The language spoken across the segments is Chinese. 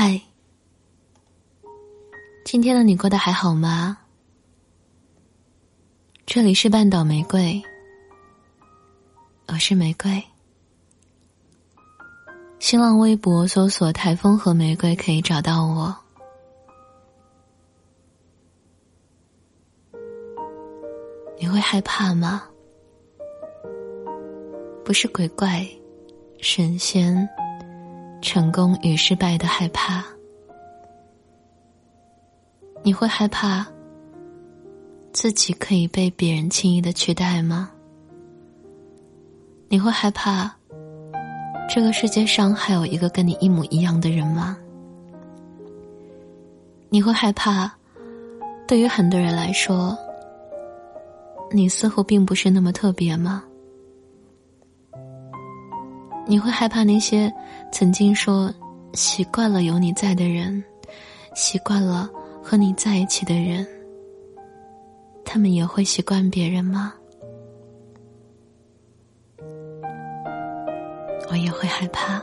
嗨，今天的你过得还好吗？这里是半岛玫瑰，我是玫瑰。新浪微博搜索“台风和玫瑰”可以找到我。你会害怕吗？不是鬼怪、神仙。成功与失败的害怕，你会害怕自己可以被别人轻易的取代吗？你会害怕这个世界上还有一个跟你一模一样的人吗？你会害怕，对于很多人来说，你似乎并不是那么特别吗？你会害怕那些曾经说习惯了有你在的人，习惯了和你在一起的人，他们也会习惯别人吗？我也会害怕。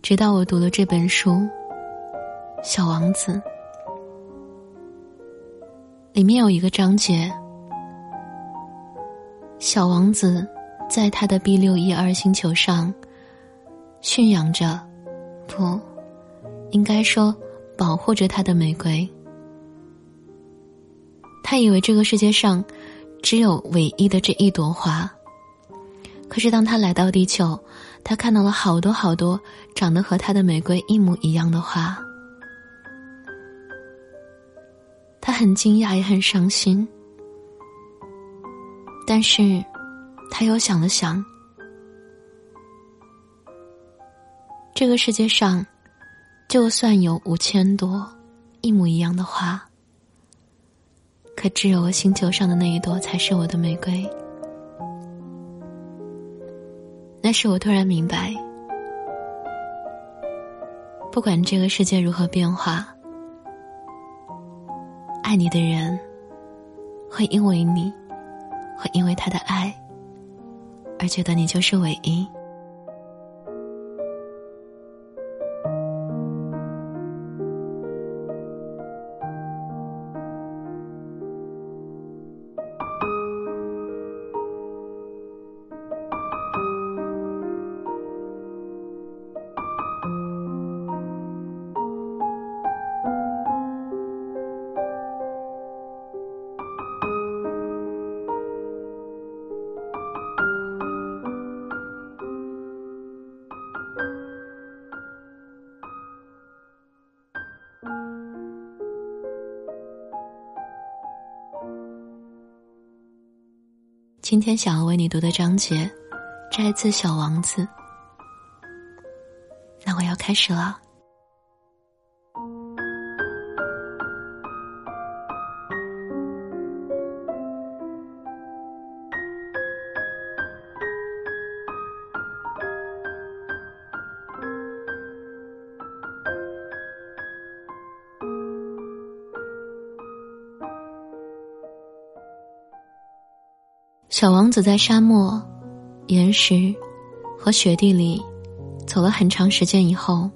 直到我读了这本书《小王子》，里面有一个章节。小王子在他的 B 六一二星球上驯养着，不，应该说保护着他的玫瑰。他以为这个世界上只有唯一的这一朵花。可是当他来到地球，他看到了好多好多长得和他的玫瑰一模一样的花。他很惊讶，也很伤心。但是，他又想了想，这个世界上，就算有五千多一模一样的花，可只有我星球上的那一朵才是我的玫瑰。那时我突然明白，不管这个世界如何变化，爱你的人会因为你。会因为他的爱，而觉得你就是唯一。今天想要为你读的章节，摘自《小王子》。那我要开始了。小王子在沙漠、岩石和雪地里走了很长时间以后，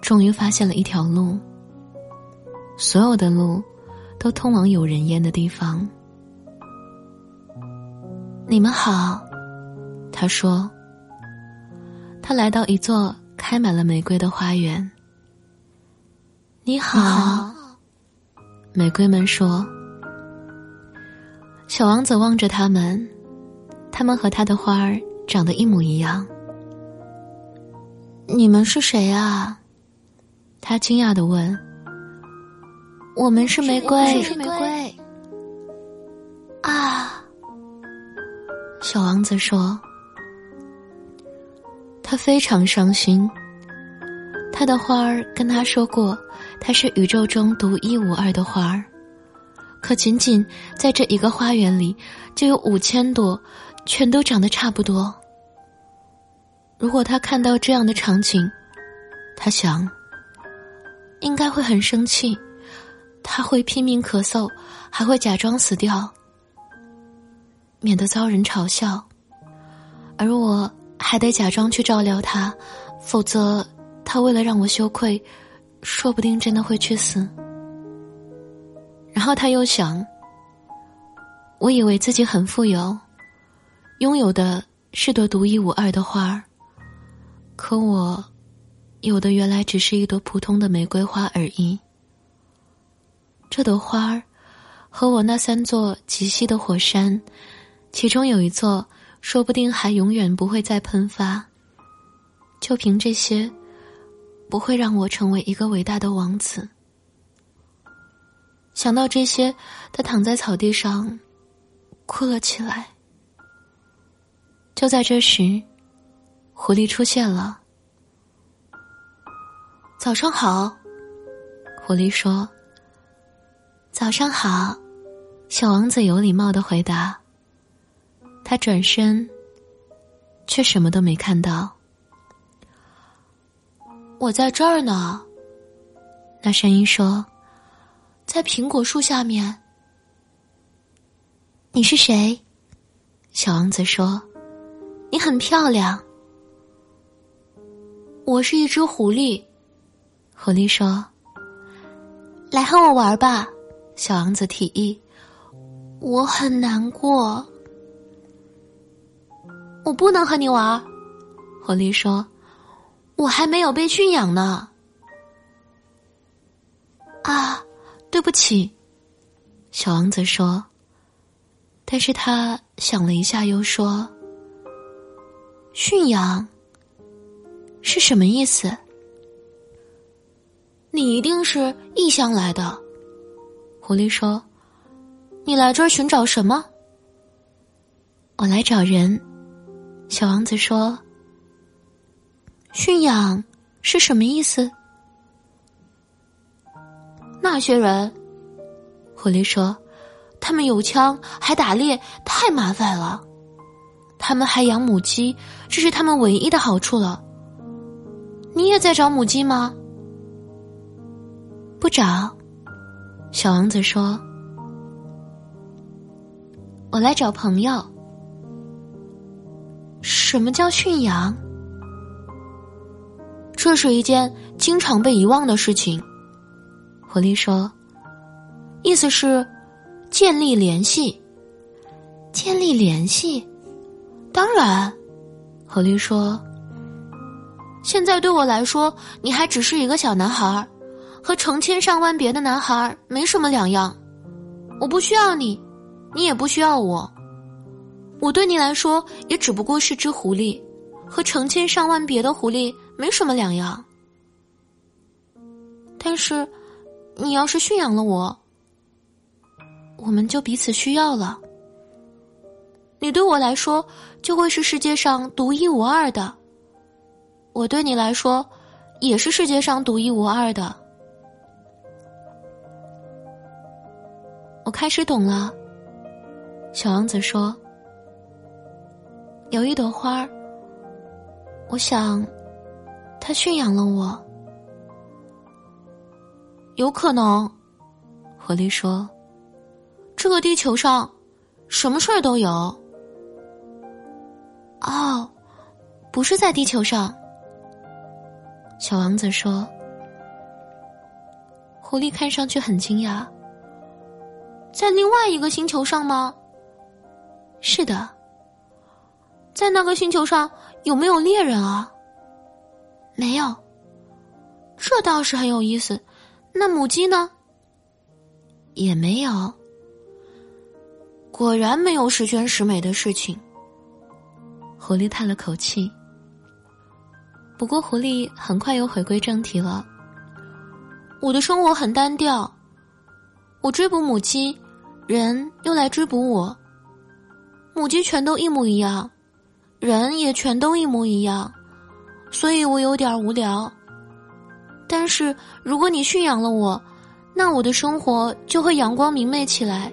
终于发现了一条路。所有的路都通往有人烟的地方。你们好，他说。他来到一座开满了玫瑰的花园。你好，玫瑰们说。小王子望着他们，他们和他的花儿长得一模一样。你们是谁啊？他惊讶的问。我们是玫瑰。是玫瑰。啊！小王子说。他非常伤心。他的花儿跟他说过，他是宇宙中独一无二的花儿。可仅仅在这一个花园里，就有五千朵，全都长得差不多。如果他看到这样的场景，他想，应该会很生气，他会拼命咳嗽，还会假装死掉，免得遭人嘲笑。而我还得假装去照料他，否则他为了让我羞愧，说不定真的会去死。然后他又想，我以为自己很富有，拥有的是朵独一无二的花儿，可我有的原来只是一朵普通的玫瑰花而已。这朵花儿和我那三座极细的火山，其中有一座。说不定还永远不会再喷发。就凭这些，不会让我成为一个伟大的王子。想到这些，他躺在草地上，哭了起来。就在这时，狐狸出现了。早上好，狐狸说。早上好，小王子有礼貌的回答。他转身，却什么都没看到。我在这儿呢，那声音说：“在苹果树下面。”你是谁？小王子说：“你很漂亮。”我是一只狐狸，狐狸说：“来和我玩吧。”小王子提议：“我很难过。”我不能和你玩，狐狸说：“我还没有被驯养呢。”啊，对不起，小王子说。但是他想了一下，又说：“驯养是什么意思？”你一定是异乡来的，狐狸说：“你来这儿寻找什么？”我来找人。小王子说：“驯养是什么意思？”那些人，狐狸说：“他们有枪，还打猎，太麻烦了。他们还养母鸡，这是他们唯一的好处了。你也在找母鸡吗？”不找，小王子说：“我来找朋友。”什么叫驯养？这是一件经常被遗忘的事情。狐狸说：“意思是建立联系，建立联系。”当然，狐狸说：“现在对我来说，你还只是一个小男孩，和成千上万别的男孩没什么两样。我不需要你，你也不需要我。”我对你来说也只不过是只狐狸，和成千上万别的狐狸没什么两样。但是，你要是驯养了我，我们就彼此需要了。你对我来说就会是世界上独一无二的，我对你来说也是世界上独一无二的。我开始懂了，小王子说。有一朵花儿，我想，它驯养了我。有可能，狐狸说：“这个地球上，什么事儿都有。”哦，不是在地球上。小王子说：“狐狸看上去很惊讶，在另外一个星球上吗？”是的。在那个星球上有没有猎人啊？没有，这倒是很有意思。那母鸡呢？也没有。果然没有十全十美的事情。狐狸叹了口气。不过狐狸很快又回归正题了。我的生活很单调，我追捕母鸡，人又来追捕我。母鸡全都一模一样。人也全都一模一样，所以我有点无聊。但是如果你驯养了我，那我的生活就会阳光明媚起来。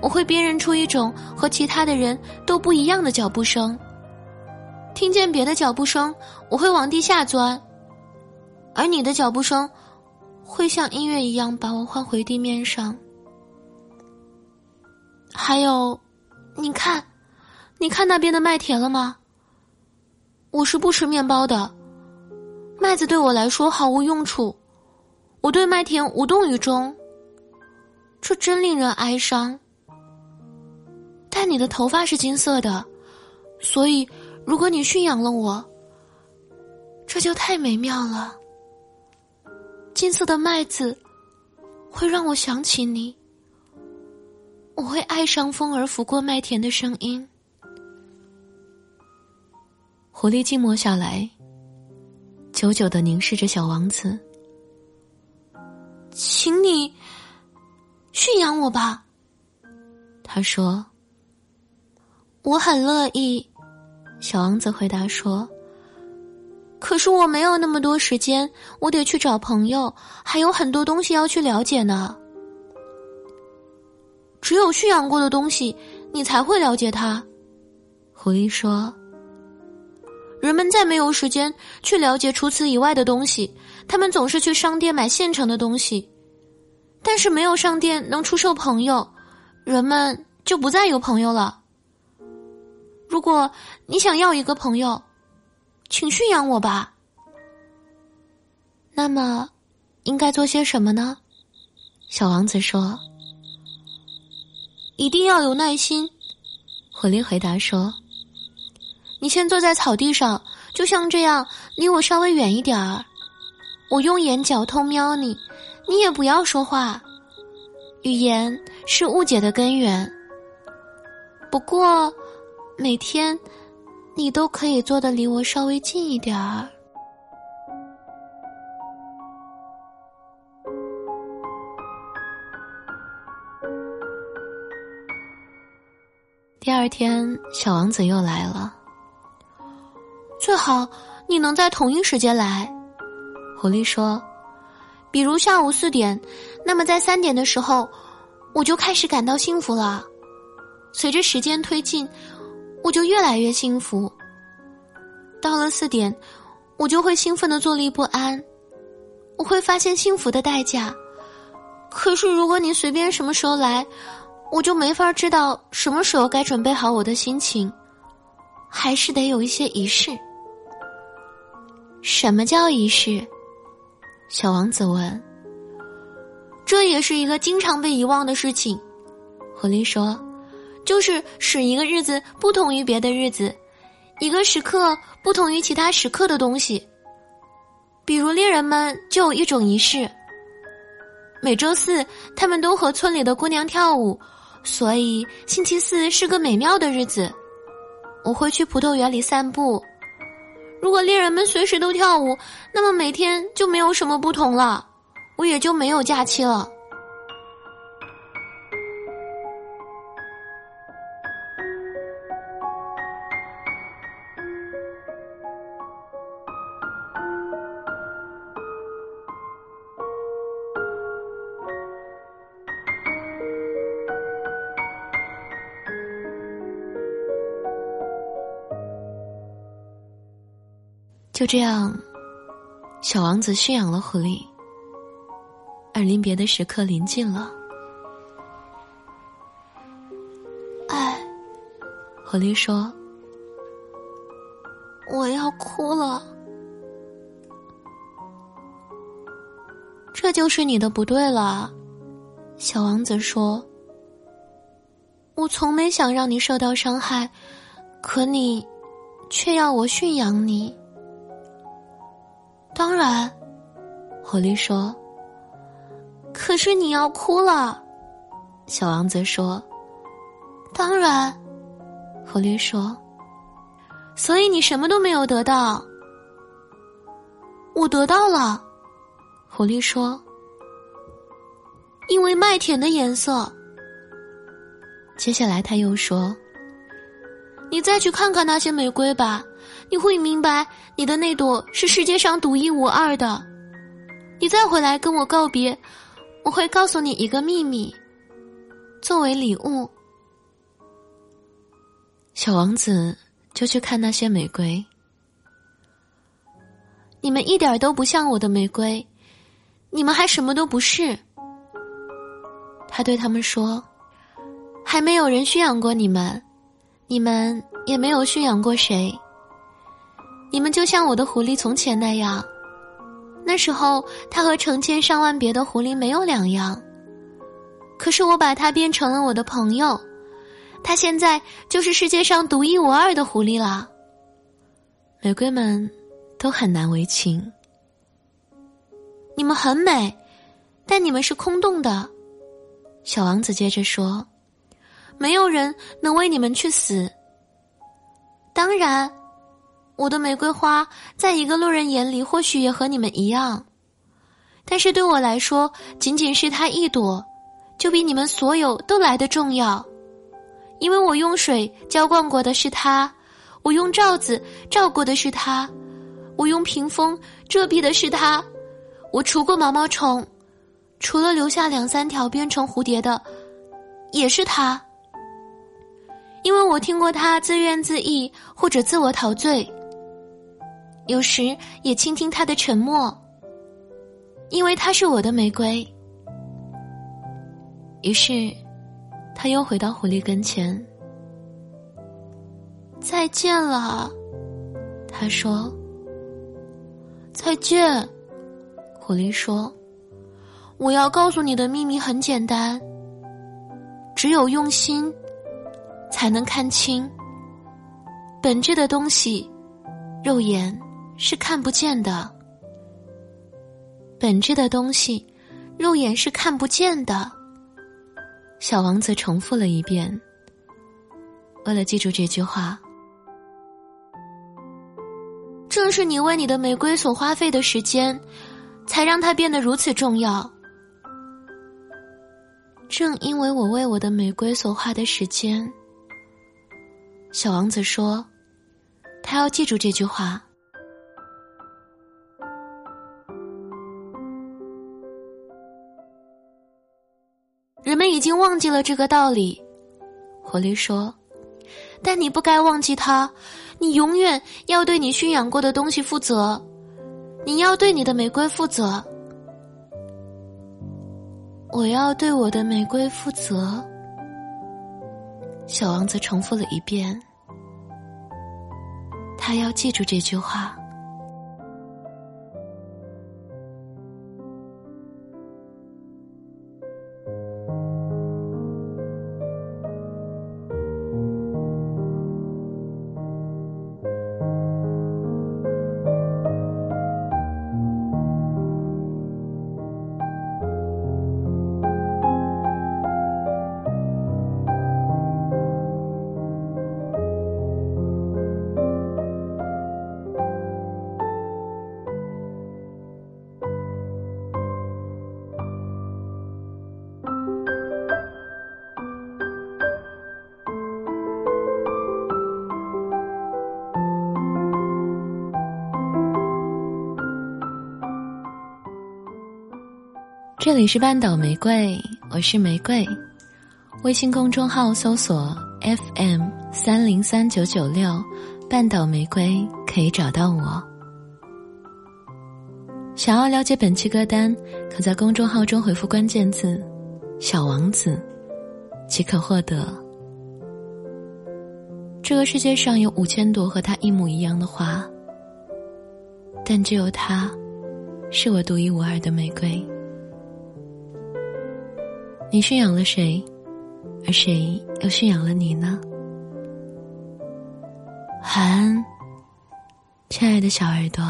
我会辨认出一种和其他的人都不一样的脚步声。听见别的脚步声，我会往地下钻，而你的脚步声会像音乐一样把我唤回地面上。还有，你看。你看那边的麦田了吗？我是不吃面包的。麦子对我来说毫无用处，我对麦田无动于衷。这真令人哀伤。但你的头发是金色的，所以如果你驯养了我，这就太美妙了。金色的麦子会让我想起你，我会爱上风儿拂过麦田的声音。狐狸静默下来，久久的凝视着小王子，请你驯养我吧。他说。我很乐意，小王子回答说：“可是我没有那么多时间，我得去找朋友，还有很多东西要去了解呢。只有驯养过的东西，你才会了解它。”狐狸说：“人们再没有时间去了解除此以外的东西，他们总是去商店买现成的东西，但是没有商店能出售朋友，人们就不再有朋友了。”如果你想要一个朋友，请驯养我吧。那么，应该做些什么呢？小王子说：“一定要有耐心。”狐狸回答说：“你先坐在草地上，就像这样，离我稍微远一点儿。我用眼角偷瞄你，你也不要说话。语言是误解的根源。不过。”每天，你都可以坐的离我稍微近一点儿。第二天，小王子又来了。最好你能在同一时间来，狐狸说。比如下午四点，那么在三点的时候，我就开始感到幸福了。随着时间推进。我就越来越幸福。到了四点，我就会兴奋的坐立不安。我会发现幸福的代价。可是如果你随便什么时候来，我就没法知道什么时候该准备好我的心情。还是得有一些仪式。什么叫仪式？小王子问。这也是一个经常被遗忘的事情。狐狸说。就是使一个日子不同于别的日子，一个时刻不同于其他时刻的东西。比如猎人们就有一种仪式，每周四他们都和村里的姑娘跳舞，所以星期四是个美妙的日子。我会去葡萄园里散步。如果猎人们随时都跳舞，那么每天就没有什么不同了，我也就没有假期了。就这样，小王子驯养了狐狸，而临别的时刻临近了。哎，狐狸说：“我要哭了。”这就是你的不对了，小王子说：“我从没想让你受到伤害，可你却要我驯养你。”当然，狐狸说。可是你要哭了，小王子说。当然，狐狸说。所以你什么都没有得到。我得到了，狐狸说。因为麦田的颜色。接下来他又说：“你再去看看那些玫瑰吧。”你会明白，你的那朵是世界上独一无二的。你再回来跟我告别，我会告诉你一个秘密，作为礼物。小王子就去看那些玫瑰，你们一点都不像我的玫瑰，你们还什么都不是。他对他们说：“还没有人驯养过你们，你们也没有驯养过谁。”你们就像我的狐狸从前那样，那时候它和成千上万别的狐狸没有两样。可是我把它变成了我的朋友，它现在就是世界上独一无二的狐狸了。玫瑰们都很难为情。你们很美，但你们是空洞的。小王子接着说：“没有人能为你们去死。当然，我的玫瑰花在一个路人眼里或许也和你们一样，但是对我来说，仅仅是它一朵，就比你们所有都来得重要，因为我用水浇灌过的是它，我用罩子罩过的是它，我用屏风遮蔽的是它。”我除过毛毛虫，除了留下两三条变成蝴蝶的，也是他。因为我听过他自怨自艾或者自我陶醉，有时也倾听他的沉默。因为他是我的玫瑰。于是，他又回到狐狸跟前。再见了，他说。再见。狐狸说：“我要告诉你的秘密很简单，只有用心，才能看清。本质的东西，肉眼是看不见的。本质的东西，肉眼是看不见的。”小王子重复了一遍。为了记住这句话，正是你为你的玫瑰所花费的时间。才让它变得如此重要。正因为我为我的玫瑰所花的时间，小王子说：“他要记住这句话。”人们已经忘记了这个道理，狐狸说：“但你不该忘记它，你永远要对你驯养过的东西负责。”你要对你的玫瑰负责，我要对我的玫瑰负责。小王子重复了一遍，他要记住这句话。这里是半岛玫瑰，我是玫瑰。微信公众号搜索 FM 三零三九九六，半岛玫瑰可以找到我。想要了解本期歌单，可在公众号中回复关键字“小王子”，即可获得。这个世界上有五千朵和它一模一样的花，但只有它，是我独一无二的玫瑰。你驯养了谁，而谁又驯养了你呢？晚安，亲爱的小耳朵。